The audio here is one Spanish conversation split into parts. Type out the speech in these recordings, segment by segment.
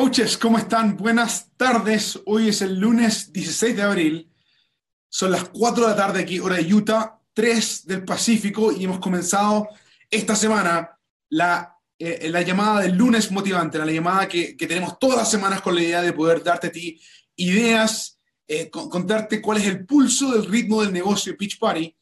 Coaches, ¿cómo están? Buenas tardes. Hoy es el lunes 16 de abril. Son las 4 de la tarde aquí, hora de Utah, 3 del Pacífico, y hemos comenzado esta semana la, eh, la llamada del lunes motivante, la llamada que, que, tenemos todas las semanas con la idea de poder darte a ti ideas, eh, contarte cuál es el pulso del ritmo del negocio Pitch Party.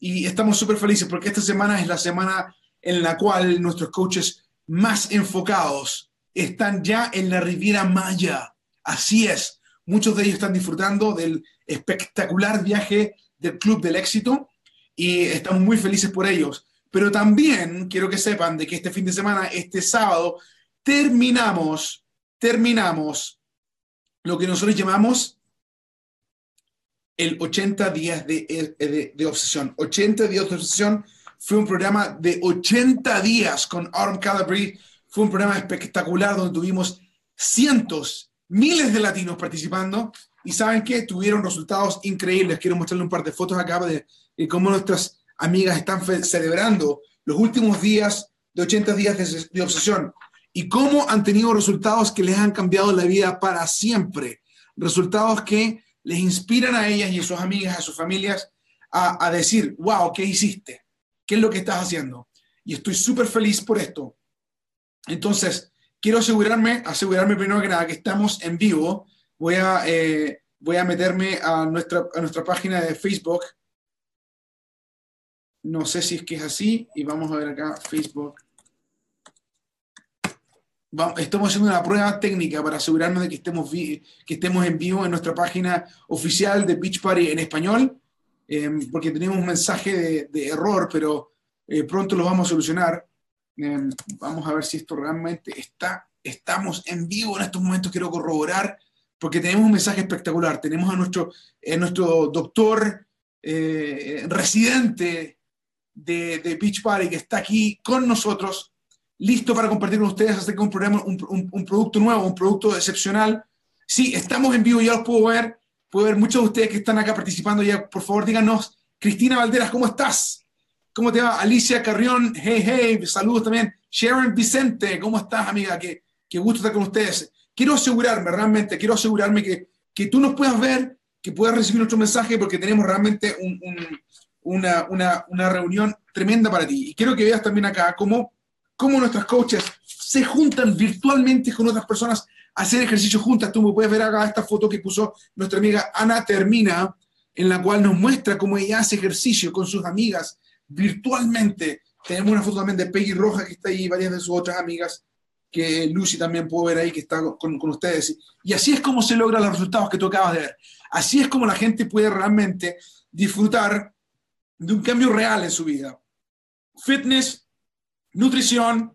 Y estamos súper felices porque esta semana es la semana en la cual nuestros coaches más enfocados están ya en la Riviera Maya. Así es, muchos de ellos están disfrutando del espectacular viaje del Club del Éxito y estamos muy felices por ellos. Pero también quiero que sepan de que este fin de semana, este sábado, terminamos, terminamos lo que nosotros llamamos el 80 días de, de, de, obsesión. 80 días de obsesión fue un programa de 80 días con Aaron Calabri fue un programa espectacular donde tuvimos cientos, miles de latinos participando y saben que tuvieron resultados increíbles. Quiero mostrarle un par de fotos acá de, cómo nuestras amigas están celebrando los últimos días de 80 días de, de obsesión y cómo han tenido resultados que les han cambiado la vida para siempre. Resultados que les inspiran a ellas y a sus amigas, a sus familias, a, a decir, wow, ¿qué hiciste? ¿Qué es lo que estás haciendo? Y estoy súper feliz por esto. Entonces, quiero asegurarme, asegurarme primero que nada que estamos en vivo. Voy a, eh, voy a meterme a nuestra, a nuestra página de Facebook. No sé si es que es así. Y vamos a ver acá, Facebook. estamos haciendo una prueba técnica para asegurarnos de que estemos, que estemos en vivo en nuestra página oficial de Beach Party en español, eh, porque tenemos un mensaje de, de error, pero eh, pronto lo vamos a solucionar. Eh, vamos a ver si esto realmente está. Estamos en vivo en estos momentos, quiero corroborar, porque tenemos un mensaje espectacular. Tenemos a nuestro, eh, nuestro doctor eh, residente de, de, Beach Party que está aquí con nosotros, listo para compartir con ustedes acerca de un, programa, un, un, un producto nuevo, un producto excepcional. Sí, estamos en vivo, ya los puedo ver. Puedo ver muchos de ustedes que están acá participando ya. Por favor, díganos, Cristina Valderas, ¿cómo estás? ¿Cómo te va? Alicia Carrión, hey, hey, saludos también. Sharon Vicente, ¿cómo estás, amiga? Qué, qué gusto estar con ustedes. Quiero asegurarme, realmente, quiero asegurarme que, que tú nos puedas ver, que puedas recibir nuestro mensaje, porque tenemos realmente un, un, una, una, una, reunión tremenda para ti. Y quiero que veas también acá cómo, cómo nuestras coaches se juntan virtualmente con otras personas a hacer ejercicio juntas. Tú me puedes ver acá esta foto que puso nuestra amiga Ana Termina, en la cual nos muestra cómo ella hace ejercicio con sus amigas virtualmente. Tenemos una foto también de Peggy Roja que está ahí, varias de sus otras amigas, que Lucy también puedo ver ahí, que está con, con ustedes. Y así es como se logran los resultados que tú acabas de ver. Así es como la gente puede realmente disfrutar de un cambio real en su vida. Fitness, nutrición,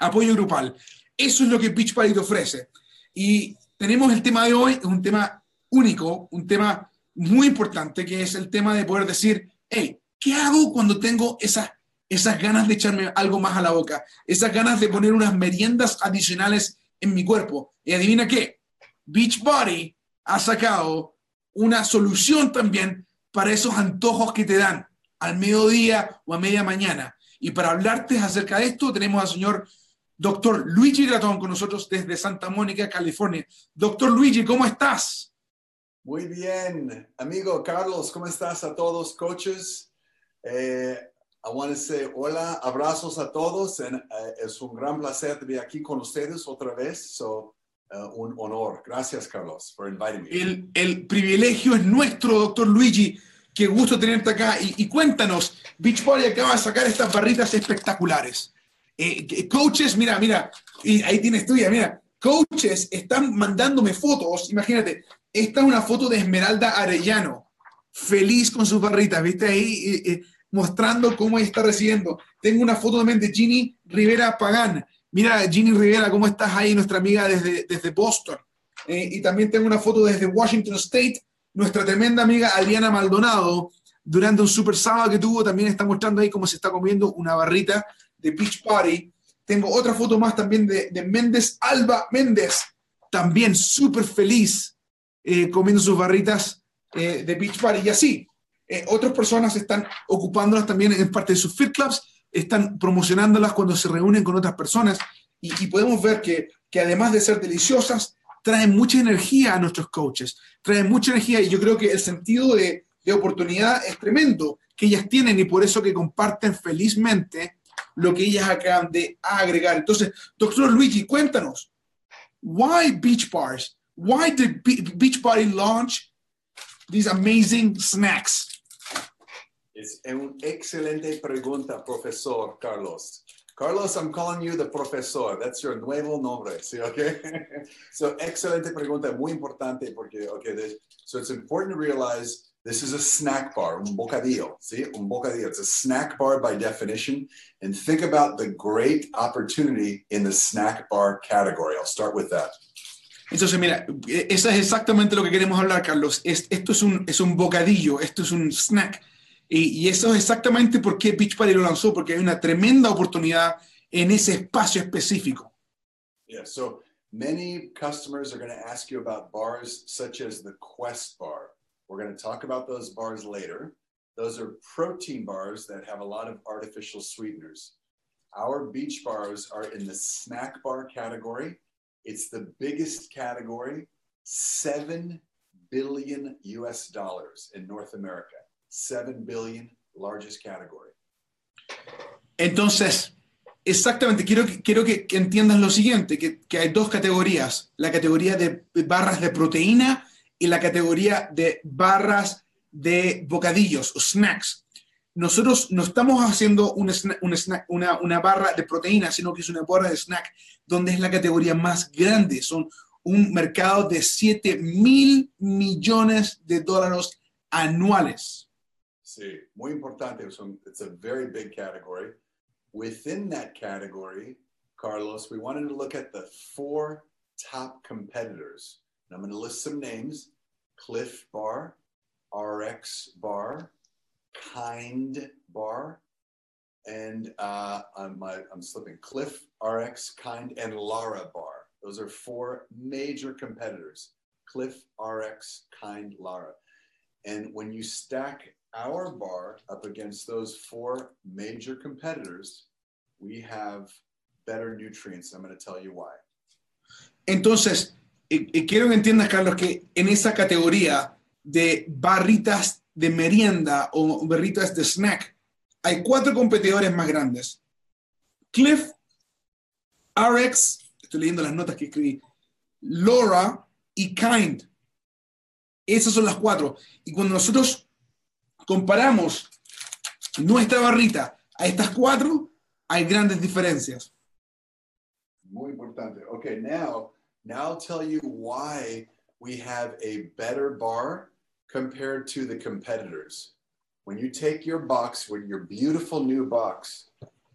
apoyo grupal. Eso es lo que Beach Party te ofrece. Y tenemos el tema de hoy, un tema único, un tema muy importante, que es el tema de poder decir, hey, ¿Qué hago cuando tengo esas, esas ganas de echarme algo más a la boca? Esas ganas de poner unas meriendas adicionales en mi cuerpo. Y adivina qué, Beachbody ha sacado una solución también para esos antojos que te dan al mediodía o a media mañana. Y para hablarte acerca de esto, tenemos al señor doctor Luigi Gratón con nosotros desde Santa Mónica, California. Doctor Luigi, ¿cómo estás? Muy bien, amigo Carlos, ¿cómo estás a todos, coaches? Eh, I want to say hola, abrazos a todos. And, uh, es un gran placer estar aquí con ustedes otra vez. So, uh, un honor. Gracias, Carlos, por inviting me. El, el, privilegio es nuestro, doctor Luigi. Qué gusto tenerte acá. Y, y cuéntanos, Beachbody acaba de sacar estas barritas espectaculares. Eh, coaches, mira, mira, y ahí tienes tuya, mira. Coaches están mandándome fotos. Imagínate, esta es una foto de Esmeralda Arellano feliz con sus barritas, ¿viste? Ahí eh, eh, mostrando cómo está recibiendo. Tengo una foto también de Ginny Rivera Pagán. Mira, Ginny Rivera, cómo estás ahí, nuestra amiga desde, desde Boston. Eh, y también tengo una foto desde Washington State, nuestra tremenda amiga Adriana Maldonado, durante un super sábado que tuvo, también está mostrando ahí cómo se está comiendo una barrita de Beach Party. Tengo otra foto más también de, de Méndez Alba Méndez, también súper feliz comiendo sus barritas eh, de Beach Party y así. Eh, otras personas están ocupándolas también en parte de sus fit clubs, están promocionándolas cuando se reúnen con otras personas y, podemos ver que que además de ser deliciosas, traen mucha energía a nuestros coaches, traen mucha energía y yo creo que el sentido de, de oportunidad es tremendo que ellas tienen y por eso que comparten felizmente lo que ellas acaban de agregar. Entonces, doctor Luigi, cuéntanos, why beach bars? Why did Be- Beach Party launch these amazing snacks? Es una excelente pregunta, profesor Carlos. Carlos, I'm calling you the profesor. That's your nuevo nombre. ¿sí? Okay. so, excelente pregunta, muy importante porque, okay, this, so it's important to realize this is a snack bar, un bocadillo. See, un bocadillo. It's a snack bar by definition. And think about the great opportunity in the snack bar category. I'll start with that. Entonces, mira, eso es exactamente lo que queremos hablar, Carlos. Es, esto es un, es un bocadillo, esto es un snack. Y, y, eso es exactamente por qué Beach Party lo lanzó, porque hay una tremenda oportunidad en ese espacio específico. Yeah, so many customers are going to ask you about bars such as the Quest bar. We're going to talk about those bars later. Those are protein bars that have a lot of artificial sweeteners. Our beach bars are in the snack bar category. It's the biggest category, 7 billion US dollars in North America. 7 billion, largest category. Entonces, exactamente, quiero, quiero que, que entiendas lo siguiente, que, que hay dos categorías, la categoría de barras de proteína y la categoría de barras de bocadillos o snacks. Nosotros no estamos haciendo un sna- un snack- una, una barra de proteína, sino que es una barra de snack, donde es la categoría más grande. Son un mercado de 7 mil millones de dólares anuales. Sí, muy importante. It's a, it's a very big category. Within that category, Carlos, we wanted to look at the four top competitors. And I'm going to list some names Cliff Bar, RX Bar, Kind Bar, and uh, I'm, I'm slipping Cliff, RX, Kind, and Lara Bar. Those are four major competitors Cliff, RX, Kind, Lara. And when you stack our bar up against those four major competitors, we have better nutrients. I'm going to tell you why. Entonces, eh, eh, quiero que entiendas, Carlos, que en esa categoría de barritas de merienda o barritas de snack, hay cuatro competidores más grandes. Cliff, RX, estoy leyendo las notas que escribí, Laura y Kind. Esas son las cuatro. Y cuando nosotros comparamos nuestra barrita a estas cuatro, hay grandes diferencias. Muy importante. Okay, now, now I'll tell you why we have a better bar compared to the competitors. When you take your box, with your beautiful new box,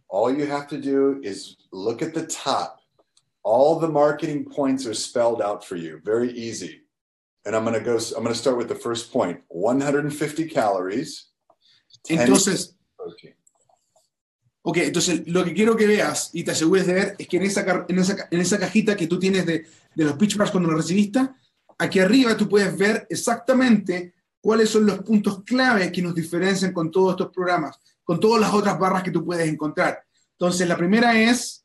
all you have to do is look at the top. All the marketing points are spelled out for you. Very easy. And I'm going to go, I'm going to start with the first point 150 calories, 10 Entonces. Ok, entonces lo que quiero que veas y te asegures de ver es que en esa, en esa, en esa cajita que tú tienes de, de los pitch bars cuando lo recibiste, aquí arriba tú puedes ver exactamente cuáles son los puntos clave que nos diferencian con todos estos programas, con todas las otras barras que tú puedes encontrar. Entonces, la primera es,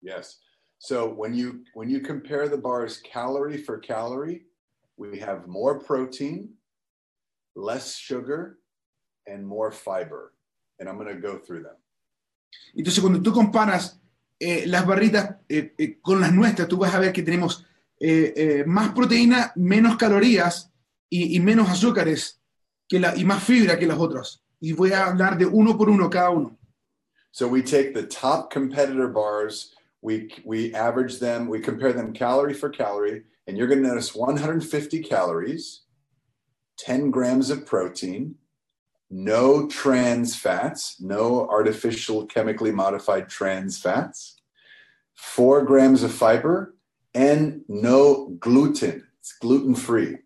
Yes. So when you when you compare the bars calorie for calorie, we have more protein, less sugar, and more fiber. And I'm going to go through them. entonces cuando tú comparas eh, las barritas eh, eh, con las nuestras, tú vas a ver que tenemos eh, eh, más proteína, menos calorías y, y menos azúcares que la, y más fibra que las otras. Y voy a hablar de uno por uno cada uno. So we take the top competitor bars, we we average them, we compare them calorie for calorie, and you're going to notice 150 calories, 10 grams of protein, no trans fats, no artificial chemically modified trans fats, four grams of fiber, and no gluten. It's gluten free.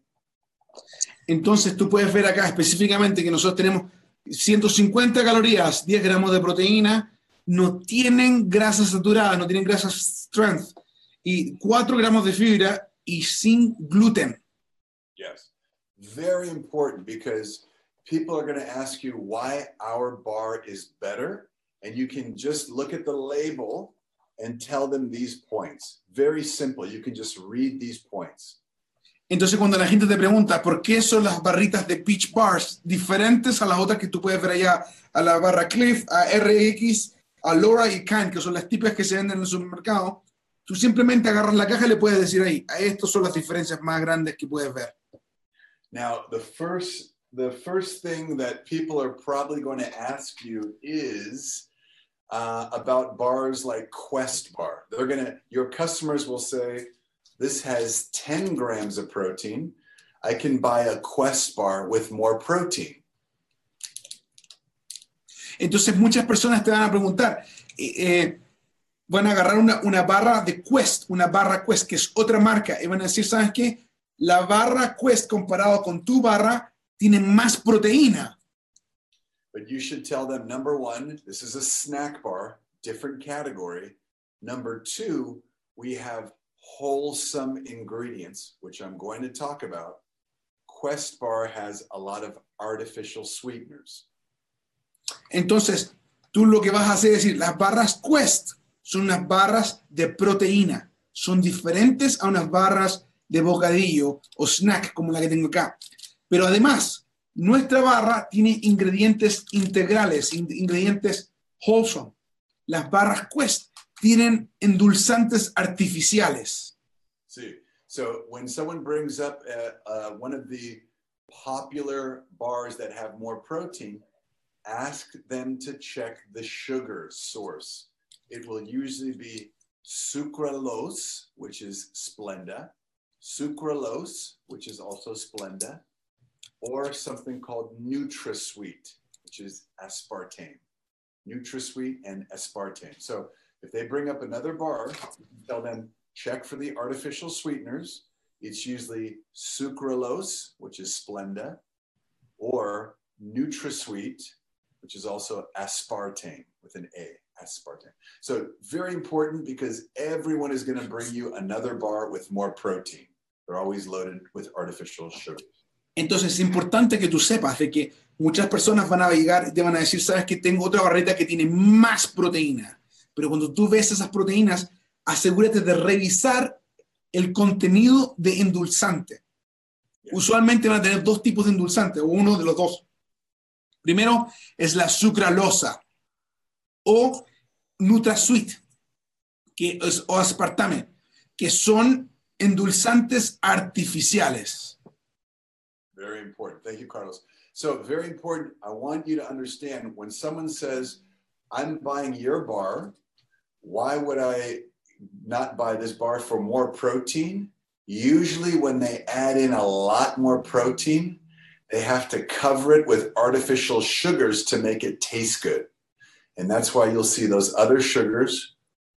Entonces tú puedes ver acá específicamente que nosotros tenemos 150 calorías, 10 gramos de proteína, no tienen grasas saturadas, no tienen grasas trans, y 4 gramos de fibra y sin gluten. Yes. Very important because people are going to ask you why our bar is better. And you can just look at the label and tell them these points. Very simple. You can just read these points. Entonces, cuando la gente te pregunta por qué son las barritas de Peach Bars diferentes a las otras que tú puedes ver allá, a la barra Cliff, a RX, a Laura y Can, que son las típicas que se venden en el supermercado, tú simplemente agarras la caja y le puedes decir ahí, a estas son las diferencias más grandes que puedes ver. Now, the first the first thing that people are probably going to ask you is uh, about bars like Quest Bar. They're gonna your customers will say, "This has 10 grams of protein. I can buy a Quest Bar with more protein." Entonces muchas personas te van a preguntar, eh, eh, van a agarrar una, una barra de Quest, una barra Quest, que es otra marca, y van a decir, ¿sabes qué? La barra Quest comparado con tu barra tiene más proteína. But you should tell them number one, this is a snack bar, different category. Number two, we have wholesome ingredients, which I'm going to talk about. Quest Bar has a lot of artificial sweeteners. Entonces, tú lo que vas a hacer es decir, las barras Quest son unas barras de proteína, son diferentes a unas barras de bocadillo o snack como la que tengo acá. Pero además, nuestra barra tiene ingredientes integrales, in- ingredientes wholesome. Las barras Quest tienen endulzantes artificiales. See, so when someone brings up uh, uh, one of the popular bars that have more protein, ask them to check the sugar source. It will usually be sucralose, which is Splenda, sucralose, which is also Splenda, or something called NutraSweet, which is aspartame. NutraSweet and aspartame. So if they bring up another bar, tell them check for the artificial sweeteners. It's usually sucralose, which is Splenda, or NutraSweet, which is also aspartame with an A, aspartame. So very important because everyone is going to bring you another bar with more protein. They're always loaded with artificial sugars. Entonces es importante que tú sepas de que muchas personas van a llegar y te van a decir, sabes que tengo otra barrita que tiene más proteína. Pero cuando tú ves esas proteínas, asegúrate de revisar el contenido de endulzante. Usualmente van a tener dos tipos de endulzante, o uno de los dos. Primero es la sucralosa o NutraSweet, que es, o aspartame, que son endulzantes artificiales. Very important. Thank you, Carlos. So, very important. I want you to understand when someone says, I'm buying your bar, why would I not buy this bar for more protein? Usually, when they add in a lot more protein, they have to cover it with artificial sugars to make it taste good. And that's why you'll see those other sugars,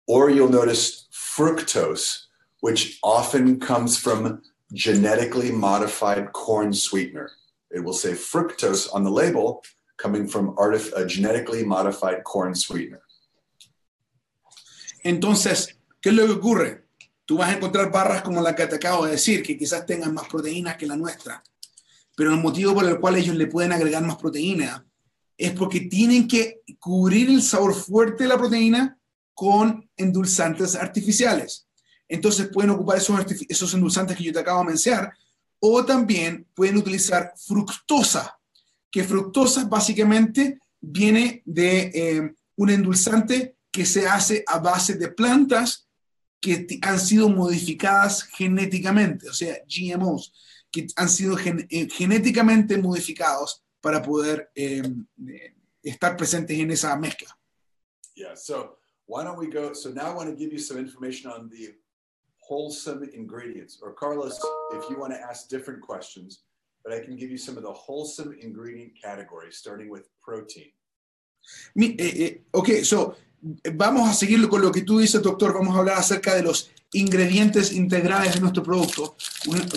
or you'll notice fructose, which often comes from genetically modified corn sweetener. It will say fructose on the label coming from a genetically modified corn sweetener. Entonces, ¿qué es lo que ocurre? Tú vas a encontrar barras como la que te acabo de decir, que quizás tengan más proteínas que la nuestra. Pero el motivo por el cual ellos le pueden agregar más proteína es porque tienen que cubrir el sabor fuerte de la proteína con endulzantes artificiales. Entonces pueden ocupar esos, esos endulzantes que yo te acabo de mencionar, o también pueden utilizar fructosa, que fructosa básicamente viene de eh, un endulzante que se hace a base de plantas que han sido modificadas genéticamente, o sea, GMOs, que han sido gen- eh, genéticamente modificados para poder eh, eh, estar presentes en esa mezcla. Yeah. So why don't we go? So now I want to give you some information on the wholesome ingredients. Or Carlos, if you want to ask different questions, but I can give you some of the wholesome ingredient categories, starting with protein. Mi- eh, eh, ok, so, vamos a seguirlo con lo que tú dices, doctor. Vamos a hablar acerca de los ingredientes integrales de nuestro producto.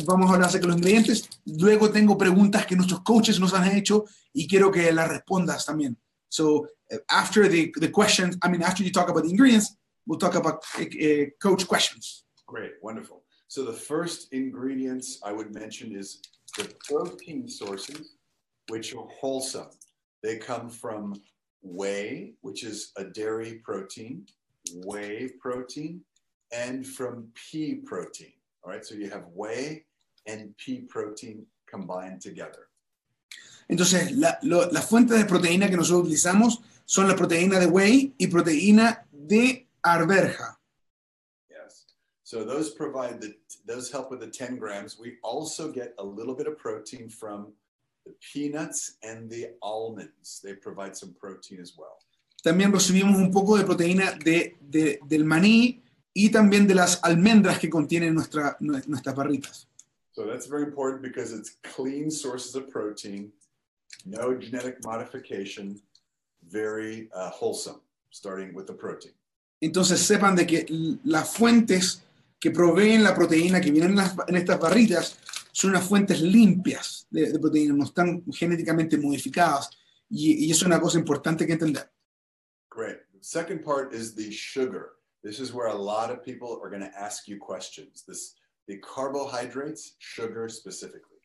Vamos a hablar acerca de los ingredientes. Luego tengo preguntas que nuestros coaches nos han hecho y quiero que las respondas también. So, eh, after the, the questions, I mean, after you talk about the ingredients, we'll talk about eh, coach questions. Great, wonderful. So the first ingredients I would mention is the protein sources, which are wholesome. They come from whey, which is a dairy protein. whey protein and from pea protein. All right, so you have whey and pea protein combined together. Entonces, la- lo- las fuentes de proteína que nosotros utilizamos son la proteína de whey y proteína de arberja. So those provide the those help with the 10 grams. We also get a little bit of protein from the peanuts and the almonds. They provide some protein as well. También recibimos un poco de proteína de- de- del maní y también de las almendras que contienen nuestra, nuestras barritas. So that's very important because it's clean sources of protein, no genetic modification, very uh, wholesome, starting with the protein. Entonces sepan de que las fuentes que proveen la proteína que vienen en, las- en estas barritas son unas fuentes limpias de, de proteína, no están genéticamente modificadas. Y, y eso es una cosa importante que entender. Great. Second part is the sugar. This is where a lot of people are going to ask you questions. This the carbohydrates, sugar specifically.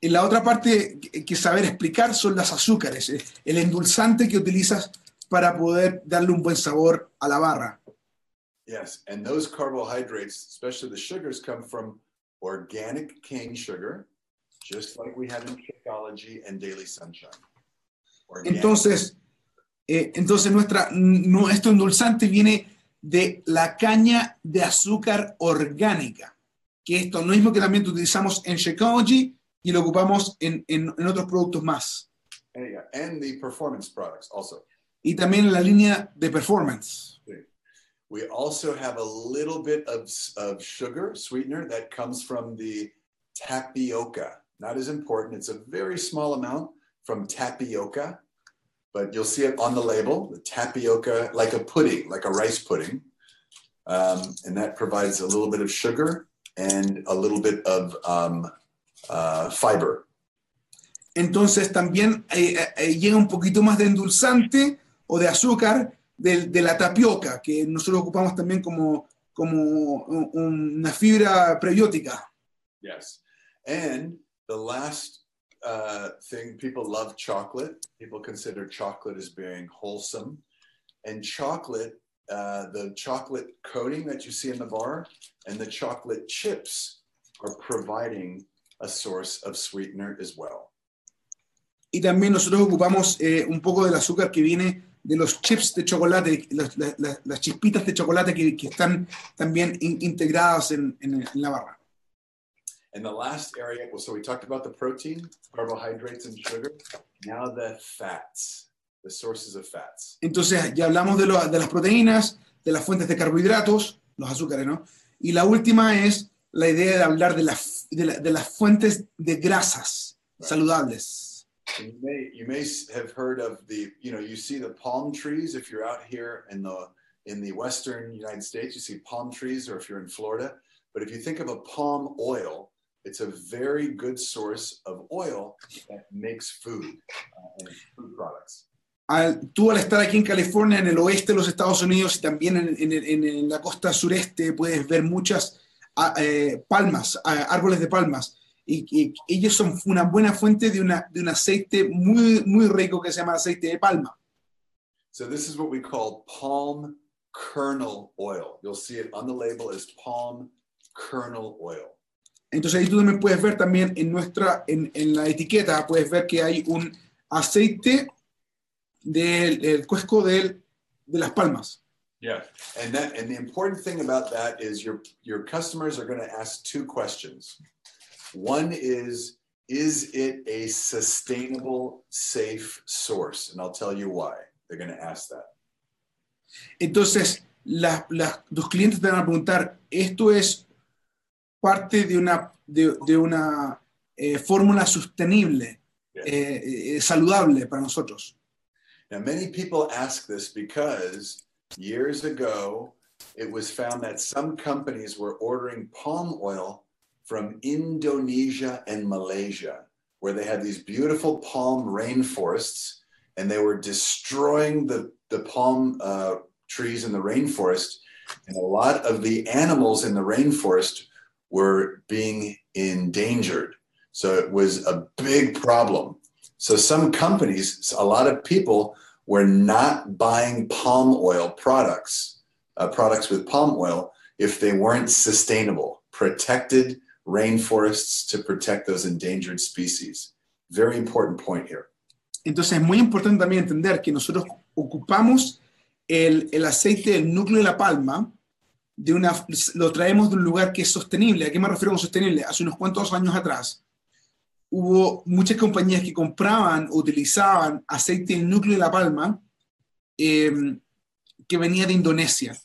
Y la otra parte que, que saber explicar son las azúcares, eh, el endulzante que utilizas para poder darle un buen sabor a la barra. Yes, and those carbohydrates, especially the sugars, come from organic cane sugar, just like we have in Shakeology and Daily Sunshine. Organic. Entonces, eh, entonces nuestra, nuestro endulzante viene de la caña de azúcar orgánica, que esto no es lo mismo que también utilizamos en Shakeology y lo ocupamos en, en- en otros productos más. and, the performance products also. Y también en la línea de performance. We also have a little bit of, of sugar sweetener that comes from the tapioca. Not as important, it's a very small amount from tapioca, but you'll see it on the label the tapioca, like a pudding, like a rice pudding. Um, and that provides a little bit of sugar and a little bit of um, uh, fiber. Entonces también eh, eh, eh, llega un poquito más de endulzante o de azúcar de, de la tapioca, que nosotros ocupamos también como, como una fibra prebiótica. Yes. And the last uh, thing, people love chocolate. People consider chocolate as being wholesome. And chocolate, uh, the chocolate coating that you see in the bar and the chocolate chips are providing a source of sweetener as well. Y también nosotros ocupamos eh, un poco del azúcar que viene de los chips de chocolate, las, las- las- chispitas de chocolate que, que están también in- integradas en, en- en la barra. And the last area, well, so we talked about the protein, carbohydrates, and sugar. Now the fats, the sources of fats. Entonces ya hablamos de, lo- de las proteínas, de las fuentes de carbohidratos, los azúcares, ¿no? Y la última es la idea de hablar de, las de, la- de las fuentes de grasas saludables. You may you may have heard of the you know you see the palm trees if you're out here in the in the western United States you see palm trees or if you're in Florida but if you think of a palm oil it's a very good source of oil that makes food uh, and food products Al- tú al estar aquí en California, en el oeste de los Estados Unidos y también en, en- en- la costa sureste, puedes ver muchas ah, eh, palmas, ah, árboles de palmas. Y, y ellos son una buena fuente de, una, de un aceite muy, muy rico que se llama aceite de palma. so this is what we call palm kernel oil you'll see it on the label as palm kernel oil Entonces ahí tú también puedes ver también en nuestra, en, en la etiqueta, puedes ver que hay un aceite del, del cuesco del- de las palmas. Yeah, and that and the important thing about that is your your customers are going to ask two questions. One is is it a sustainable safe source? And I'll tell you why. They're going to ask that. Entonces, las- las- los clientes te van a preguntar, ¿esto es parte de una, de, de una eh, fórmula sostenible, eh, eh, saludable para nosotros? Now many people ask this because years ago it was found that some companies were ordering palm oil from Indonesia and Malaysia, where they had these beautiful palm rainforests and they were destroying the, the palm uh, trees in the rainforest. And a lot of the animals in the rainforest were being endangered. So it was a big problem. So some companies, a lot of people were not buying palm oil products uh, products with palm oil if they weren't sustainable, protected rainforests to protect those endangered species. Very important point here. Entonces es muy importante también entender que nosotros ocupamos el, el aceite del núcleo de la palma, de una, lo traemos de un lugar que es sostenible. ¿A qué me refiero con sostenible? Hace unos cuantos años atrás hubo muchas compañías que compraban o utilizaban aceite del núcleo de la palma eh, que venía de Indonesia.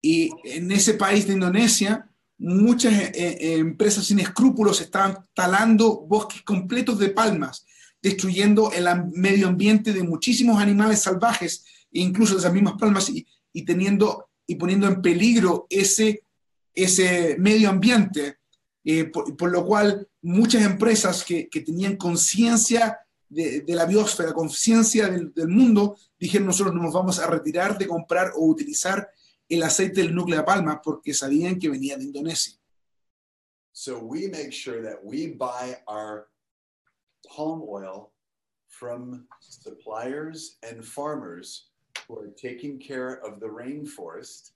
Y en ese país de Indonesia, muchas eh, eh, empresas sin escrúpulos estaban talando bosques completos de palmas, destruyendo el medio ambiente de muchísimos animales salvajes, incluso de esas mismas palmas, y, y teniendo y poniendo en peligro ese, ese medio ambiente, eh, por, lo cual muchas empresas que, que tenían conciencia de, la biosfera, conciencia del mundo, dijeron nosotros nos vamos a retirar de comprar o utilizar el aceite del núcleo de palma porque sabían que venía de Indonesia. So we make sure that we buy our palm oil from suppliers and farmers who are taking care of the rainforest,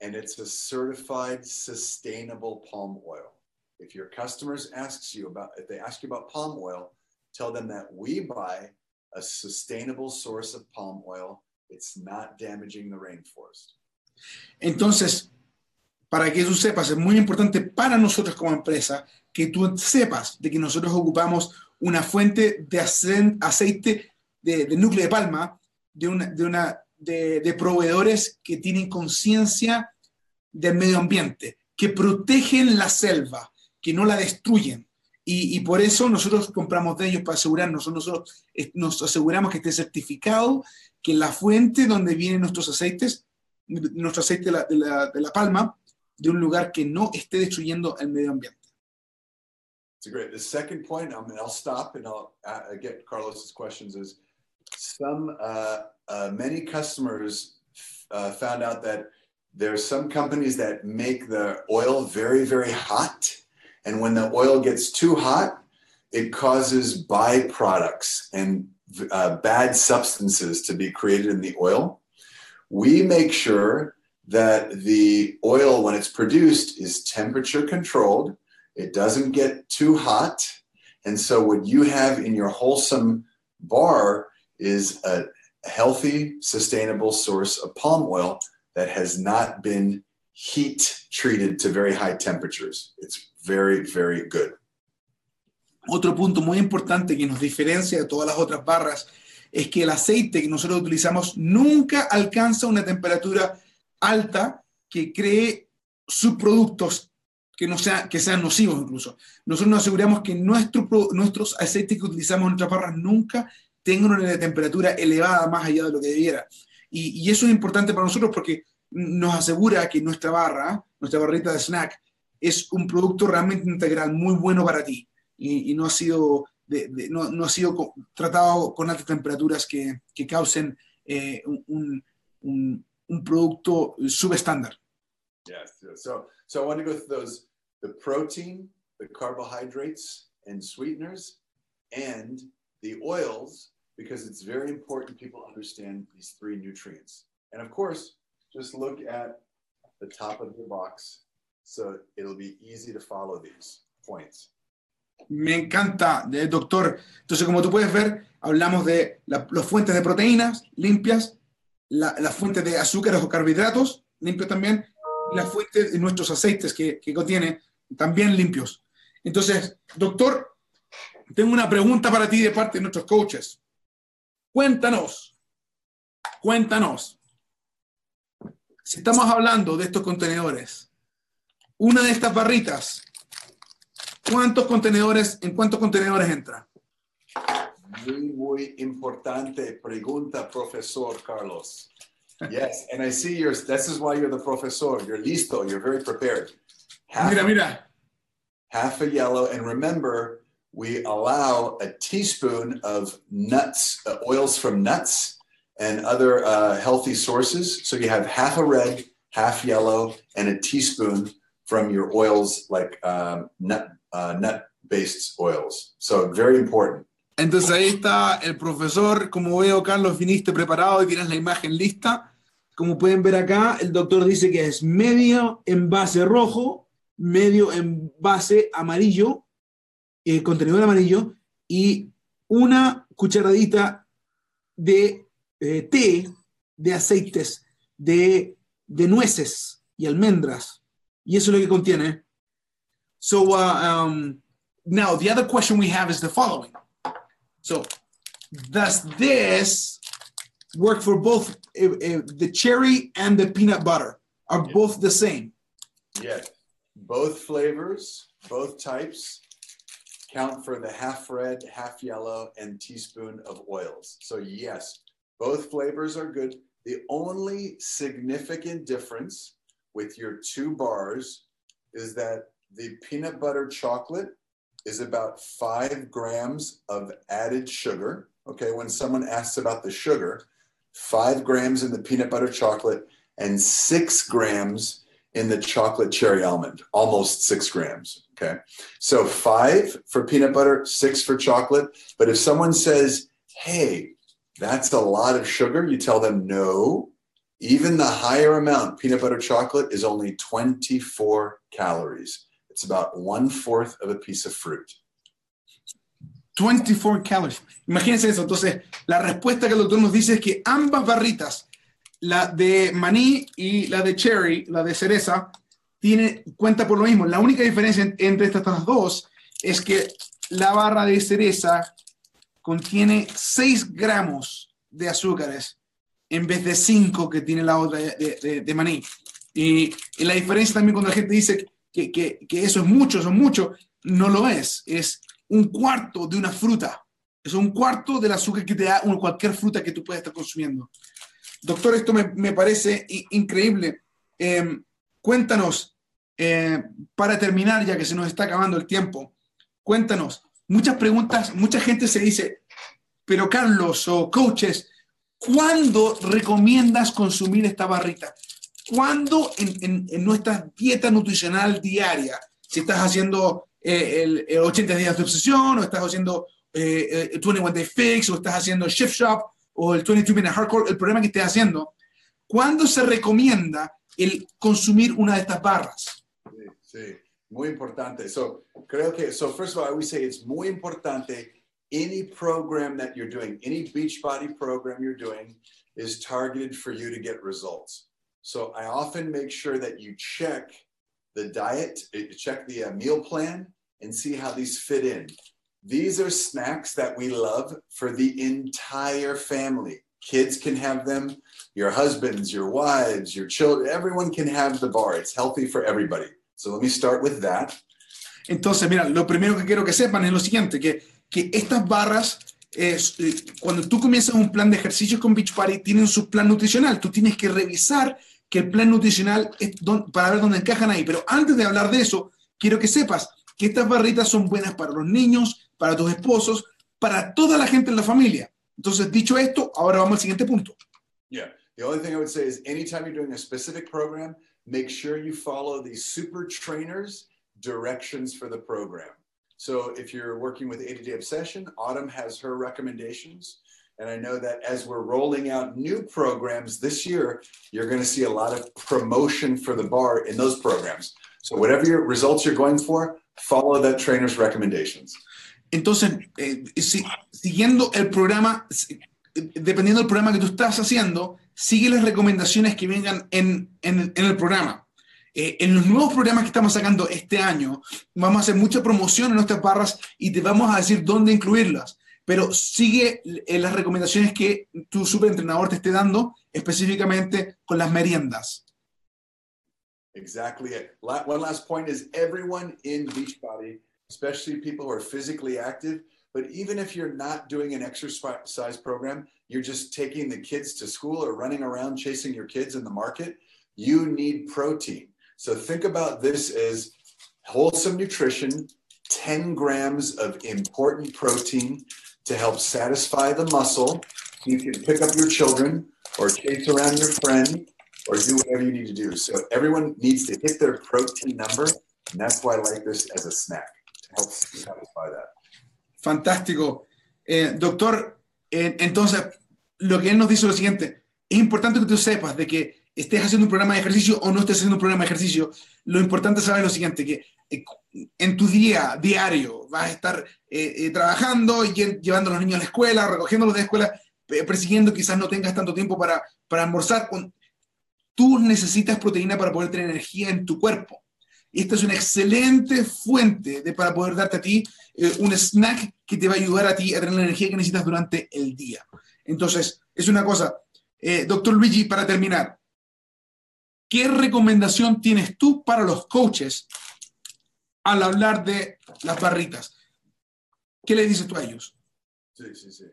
and it's a certified sustainable palm oil. If your customers asks you about if they ask you about palm oil, tell them that we buy a sustainable source of palm oil. It's not damaging the rainforest. Entonces, para que tú sepas, es muy importante para nosotros como empresa que tú sepas de que nosotros ocupamos una fuente de ace- aceite de, núcleo de palma de, proveedores que tienen conciencia del medio ambiente, que protegen la selva, que no la destruyen. Y, y por eso nosotros compramos de ellos para asegurarnos, nosotros eh, nos aseguramos que esté certificado que la fuente donde vienen nuestros aceites nuestro aceite de la, de la- de la palma de un lugar que no esté destruyendo el medio ambiente. It's great. The second point, I mean, I'll stop and I'll uh, get Carlos's questions. Is some uh, uh, many customers uh, found out that there are some companies that make the oil very very hot, and when the oil gets too hot, it causes byproducts and uh, bad substances to be created in the oil. We make sure that the oil, when it's produced, is temperature controlled it doesn't get too hot. And so, what you have in your wholesome bar is a healthy, sustainable source of palm oil that has not been heat treated to very high temperatures. It's very, very good. Otro punto muy importante que nos diferencia de todas las otras barras es que el aceite que nosotros utilizamos nunca alcanza una temperatura alta que cree subproductos que, no sea, que sean nocivos incluso. Nosotros nos aseguramos que nuestro, nuestros aceites que utilizamos en nuestras barras nunca tengan una temperatura elevada más allá de lo que debiera. Y, y eso es importante para nosotros porque nos asegura que nuestra barra, nuestra barrita de snack, es un producto realmente integral muy bueno para ti y no ha sido, de- de- no, no ha sido co- tratado con altas temperaturas que, que causen eh, un, un- un- producto subestándar. Yes. yes. So, so I want to go through those the protein, the carbohydrates, and sweeteners, and the oils, because it's very important people understand these three nutrients. And of course, just look at the top of your box so it'll be easy to follow these points. Me encanta, doctor. Entonces, como tú puedes ver, hablamos de la- las fuentes de proteínas limpias, la- las fuentes de azúcares o carbohidratos limpios también, las fuentes de nuestros aceites que, que contiene también limpios. Entonces, doctor, tengo una pregunta para ti de parte de nuestros coaches. Cuéntanos, cuéntanos. Si estamos hablando de estos contenedores, una de estas barritas, ¿cuántos contenedores, en cuántos contenedores entra? Muy, muy importante pregunta, profesor Carlos. Yes, and I see you're, this is why you're the professor. You're listo, you're very prepared. Half, Mira, mira, half a yellow, and remember, we allow a teaspoon of nuts, uh, oils from nuts and other uh, healthy sources. So you have half a red, half yellow, and a teaspoon from your oils like um, nut, uh, nut-based oils. So very important. Entonces ahí está el profesor, como veo Carlos, viniste preparado y tienes la imagen lista como pueden ver acá, el doctor dice que es medio envase rojo, medio envase amarillo, eh, contenedor amarillo, y una cucharadita de eh, té de aceites de, de nueces y almendras. Y eso es lo que contiene. So uh, um, now the other question we have is the following. So does this work for both uh, uh, the cherry and the peanut butter? Are Yeah. both the same? Yes. Both flavors, both types count for the half red, half yellow, and teaspoon of oils. So, yes, both flavors are good. The only significant difference with your two bars is that the peanut butter chocolate is about five grams of added sugar. Okay, when someone asks about the sugar, five grams in the peanut butter chocolate and six grams in the chocolate cherry almond, almost six grams. Okay. So five for peanut butter, six for chocolate. But if someone says, hey, that's a lot of sugar, you tell them no. Even the higher amount, peanut butter chocolate, is only 24 calories. It's about one fourth of a piece of fruit. 24 calories. Imagínense eso. Entonces, la respuesta que el doctor nos dice es que ambas barritas, la de maní y la de cherry, la de cereza, tiene cuenta por lo mismo. La única diferencia en- entre estas dos es que la barra de cereza contiene 6 gramos de azúcares en vez de 5 que tiene la otra de, de- maní. Y, la diferencia también cuando la gente dice que, que- que eso es mucho, eso es mucho, no lo es. Es un cuarto de una fruta. Es un cuarto del azúcar que te da cualquier fruta que tú puedas estar consumiendo. Doctor, esto me, me parece increíble. Eh, cuéntanos, eh, para terminar, ya que se nos está acabando el tiempo, cuéntanos, muchas preguntas, mucha gente se dice, pero Carlos o coaches, ¿cuándo recomiendas consumir esta barrita? ¿Cuándo en, nuestra dieta nutricional diaria, si estás haciendo eh, el, el 80 días de obsesión, o estás haciendo eh, eh, 21 Day Fix, o estás haciendo Shift Shop, o el 22 Minute Hardcore, el programa que estés haciendo, ¿cuándo se recomienda el consumir una de estas barras? Sí, muy importante. So, creo que, so first of all, I always say it's muy importante. Any program that you're doing, any Beachbody program you're doing is targeted for you to get results. So, I often make sure that you check the diet, uh, check the uh, meal plan, and see how these fit in. These are snacks that we love for the entire family. Kids can have them, your husbands, your wives, your children, everyone can have the bar. It's healthy for everybody. So let me start with that. Entonces, mira, lo primero que quiero que sepan es lo siguiente, que, que estas barras, eh, cuando tú comienzas un plan de ejercicios con Beachbody, tienen su plan nutricional. Tú tienes que revisar que el plan nutricional es para ver dónde encajan ahí. Pero antes de hablar de eso, quiero que sepas que estas barritas son buenas para los niños, para tus esposos, para toda la gente en la familia. Entonces, dicho esto, ahora vamos al siguiente punto. Yeah. The only thing I would say is anytime you're doing a specific program, make sure you follow the super trainers directions for the program. So if you're working with 80 Day Obsession, Autumn has her recommendations. And I know that as we're rolling out new programs this year, you're going to see a lot of promotion for the bar in those programs. So whatever your results you're going for, follow that trainer's recommendations. Entonces, eh, si- siguiendo el programa, dependiendo del programa que tú estás haciendo, sigue las recomendaciones que vengan en, en- en el programa. Eh, en los nuevos programas que estamos sacando este año, vamos a hacer mucha promoción en nuestras barras y te vamos a decir dónde incluirlas. Pero sigue eh, las recomendaciones que tu superentrenador te esté dando, específicamente con las meriendas. Exactly it. One last point is everyone in Beachbody, especially people who are physically active, but even if you're not doing an exercise program, you're just taking the kids to school or running around chasing your kids in the market, you need protein. So think about this as wholesome nutrition, 10 grams of important protein to help satisfy the muscle. You can pick up your children or chase around your friend or do whatever you need to do. So everyone needs to hit their protein number, and that's why I like this as a snack to help satisfy that. Fantástico. Eh, doctor, eh, entonces, lo que él nos dice es lo siguiente, es importante que tú sepas de que estés haciendo un programa de ejercicio o no estés haciendo un programa de ejercicio, lo importante es saber lo siguiente, que eh, en tu día diario vas a estar eh, eh, trabajando, llevando a los niños a la escuela, recogiéndolos de la escuela, persiguiendo, quizás no tengas tanto tiempo para, para almorzar. Tú necesitas proteína para poder tener energía en tu cuerpo. Y esta es una excelente fuente de, para poder darte a ti un snack que te va a ayudar a ti a tener la energía que necesitas durante el día. Entonces, es una cosa. doctor Luigi, para terminar, ¿qué recomendación tienes tú para los coaches al hablar de las barritas? ¿Qué le dices tú a ellos? Sí, sí, sí.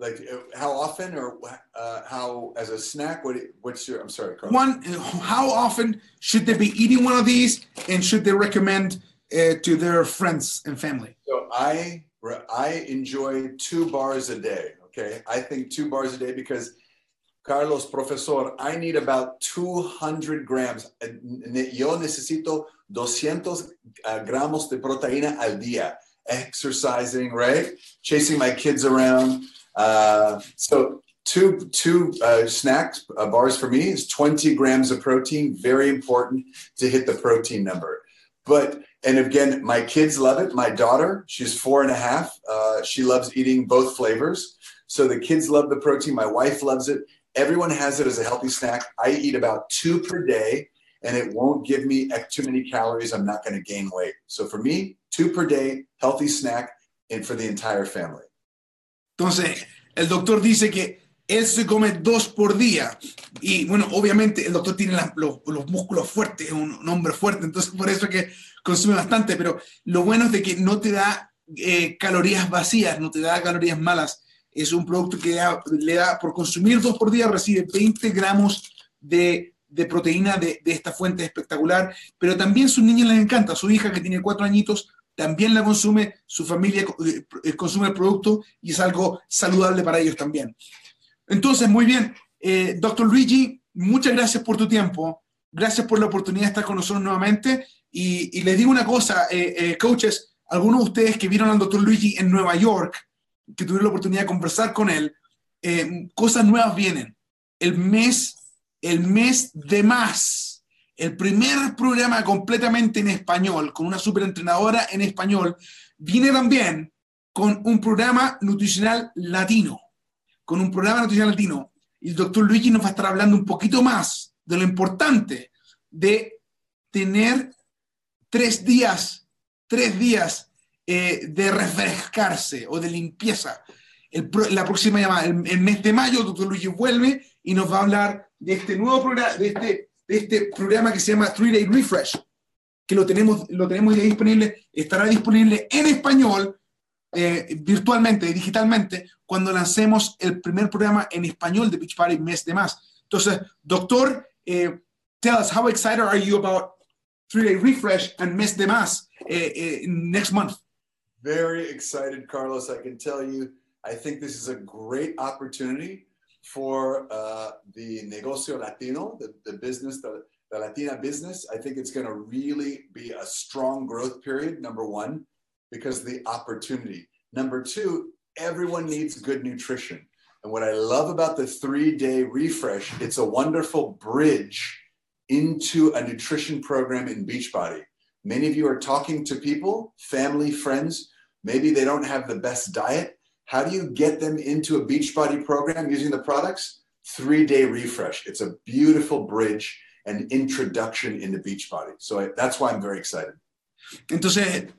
Like uh, how often or uh, how as a snack? What, what's your? I'm sorry, Carl. One, how often should they be eating one of these, and should they recommend uh, to their friends and family? So I I enjoy two bars a day. Okay, I think two bars a day because Carlos, profesor, I need about 200 grams. Yo necesito 200 uh, gramos de proteína al día. Exercising, right? Chasing my kids around. Uh, so two two uh, snacks uh, bars for me is 20 grams of protein. Very important to hit the protein number. But and again, my kids love it. My daughter, she's four and a half. Uh, she loves eating both flavors. So the kids love the protein. My wife loves it. Everyone has it as a healthy snack. I eat about two per day, and it won't give me too many calories. I'm not going to gain weight. So for me, two per day, healthy snack, and for the entire family. Entonces, el doctor dice que él se come dos por día. Y bueno, obviamente el doctor tiene la, los, los, músculos fuertes, es un, un, hombre fuerte, entonces por eso es que consume bastante. Pero lo bueno es de que no te da eh, calorías vacías, no te da calorías malas es un producto que le da, por consumir dos por día, recibe 20 gramos de, de proteína de, de, esta fuente espectacular, pero también a sus niños les encanta, su hija que tiene cuatro añitos también la consume, su familia eh, consume el producto y es algo saludable para ellos también. Entonces, muy bien, eh, doctor Luigi, muchas gracias por tu tiempo, gracias por la oportunidad de estar con nosotros nuevamente y, les digo una cosa, eh, coaches, algunos de ustedes que vieron al doctor Luigi en Nueva York, que tuvieron la oportunidad de conversar con él, eh, cosas nuevas vienen. El mes, el mes de más, el primer programa completamente en español, con una superentrenadora en español, viene también con un programa nutricional latino, con un programa nutricional latino. El doctor Luigi nos va a estar hablando un poquito más de lo importante de tener tres días, tres días eh, de refrescarse o de limpieza. La próxima llamada, el, mes de mayo, doctor Luigi vuelve y nos va a hablar de este nuevo programa, de este, de este programa que se llama Three Day Refresh, que lo tenemos, lo tenemos ya disponible, estará disponible en español, eh, virtualmente, digitalmente, cuando lancemos el primer programa en español de Beach Party mes de más. Entonces, doctor, eh, tell us, how excited are you about Three Day Refresh and mes de más uh, next month? Very excited, Carlos. I can tell you, I think this is a great opportunity for uh, the negocio latino, the, the business, the, the Latina business. I think it's going to really be a strong growth period, number one, because the opportunity. Number two, everyone needs good nutrition. And what I love about the three day refresh, it's a wonderful bridge into a nutrition program in Beachbody. Many of you are talking to people, family, friends Maybe they don't have the best diet. How do you get them into a Beachbody program using the products? Three day refresh. It's a beautiful bridge and introduction into Beachbody. So that's why I'm very excited. Entonces,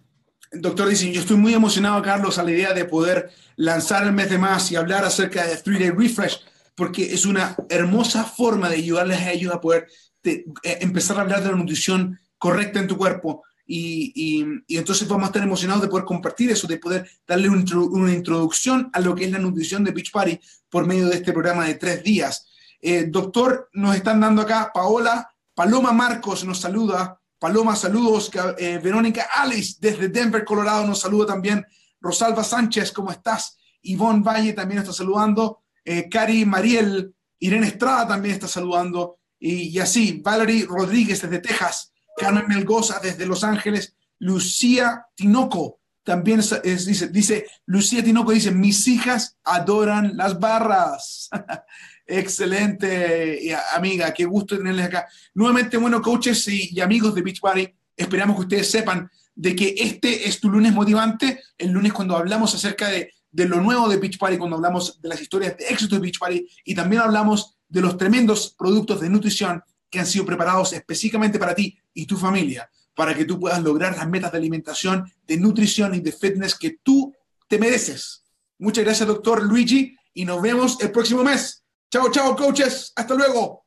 doctor dice, yo estoy muy emocionado, Carlos, a la idea de poder lanzar el mes de más y hablar acerca de Three Day Refresh, porque es una hermosa forma de ayudarles a ellos a poder eh, empezar a hablar de la nutrición correcta en tu cuerpo, y, entonces vamos a estar emocionados de poder compartir eso, de poder darle un, una introducción a lo que es la nutrición de Beach Party por medio de este programa de tres días. Eh, doctor, nos están dando acá Paola, Paloma Marcos nos saluda, Paloma, saludos, eh, Verónica Alice desde Denver, Colorado nos saluda también, Rosalba Sánchez, ¿cómo estás? Ivonne Valle también está saludando, eh, Cari Mariel, Irene Estrada también está saludando, y así, Valerie Rodríguez desde Texas, Carmen Melgoza desde Los Ángeles, Lucía Tinoco también dice, dice, Lucía Tinoco dice, mis hijas adoran las barras. Excelente, amiga, qué gusto tenerles acá. Nuevamente, bueno, coaches y, amigos de Beach Party, esperamos que ustedes sepan de que este es tu lunes motivante, el lunes cuando hablamos acerca de, de lo nuevo de Beach Party, cuando hablamos de las historias de éxito de Beach Party y también hablamos de los tremendos productos de nutrición que han sido preparados específicamente para ti y tu familia, para que tú puedas lograr las metas de alimentación, de nutrición y de fitness que tú te mereces. Muchas gracias, doctor Luigi, y nos vemos el próximo mes. Chao, chao, coaches. Hasta luego.